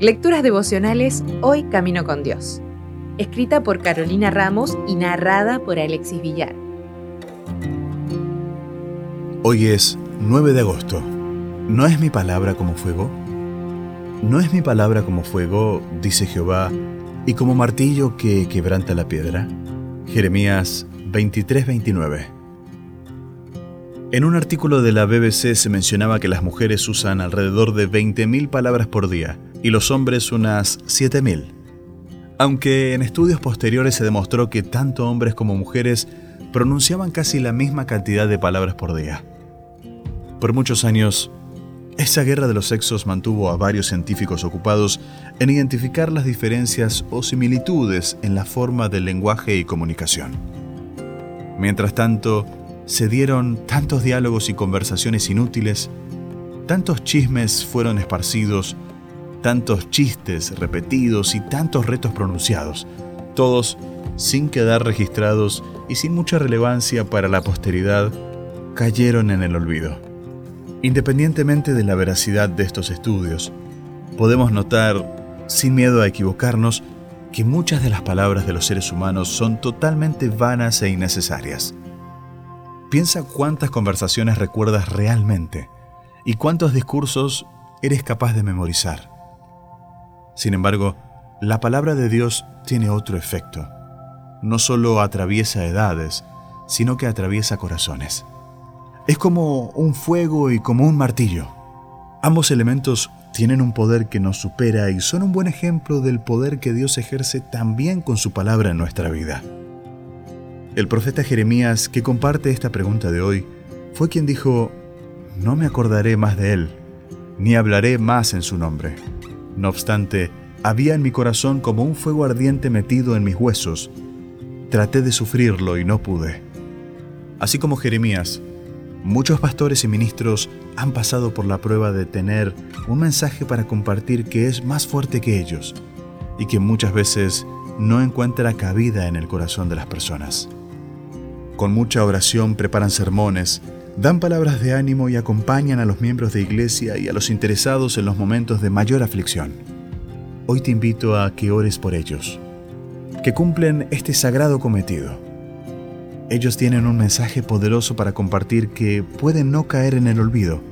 Lecturas devocionales Hoy Camino con Dios. Escrita por Carolina Ramos y narrada por Alexis Villar. Hoy es 9 de agosto. ¿No es mi palabra como fuego? ¿No es mi palabra como fuego, dice Jehová, y como martillo que quebranta la piedra? Jeremías 23:29. En un artículo de la BBC se mencionaba que las mujeres usan alrededor de 20.000 palabras por día y los hombres unas 7.000. Aunque en estudios posteriores se demostró que tanto hombres como mujeres pronunciaban casi la misma cantidad de palabras por día. Por muchos años, esa guerra de los sexos mantuvo a varios científicos ocupados en identificar las diferencias o similitudes en la forma del lenguaje y comunicación. Mientras tanto, se dieron tantos diálogos y conversaciones inútiles, tantos chismes fueron esparcidos, tantos chistes repetidos y tantos retos pronunciados, todos sin quedar registrados y sin mucha relevancia para la posteridad, cayeron en el olvido. Independientemente de la veracidad de estos estudios, podemos notar, sin miedo a equivocarnos, que muchas de las palabras de los seres humanos son totalmente vanas e innecesarias. Piensa cuántas conversaciones recuerdas realmente y cuántos discursos eres capaz de memorizar. Sin embargo, la palabra de Dios tiene otro efecto. No solo atraviesa edades, sino que atraviesa corazones. Es como un fuego y como un martillo. Ambos elementos tienen un poder que nos supera y son un buen ejemplo del poder que Dios ejerce también con su palabra en nuestra vida. El profeta Jeremías, que comparte esta pregunta de hoy, fue quien dijo, no me acordaré más de él, ni hablaré más en su nombre. No obstante, había en mi corazón como un fuego ardiente metido en mis huesos. Traté de sufrirlo y no pude. Así como Jeremías, muchos pastores y ministros han pasado por la prueba de tener un mensaje para compartir que es más fuerte que ellos y que muchas veces no encuentra cabida en el corazón de las personas. Con mucha oración preparan sermones, dan palabras de ánimo y acompañan a los miembros de iglesia y a los interesados en los momentos de mayor aflicción. Hoy te invito a que ores por ellos, que cumplen este sagrado cometido. Ellos tienen un mensaje poderoso para compartir que pueden no caer en el olvido.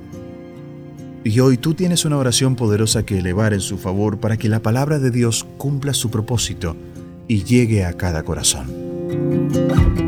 Y hoy tú tienes una oración poderosa que elevar en su favor para que la palabra de Dios cumpla su propósito y llegue a cada corazón.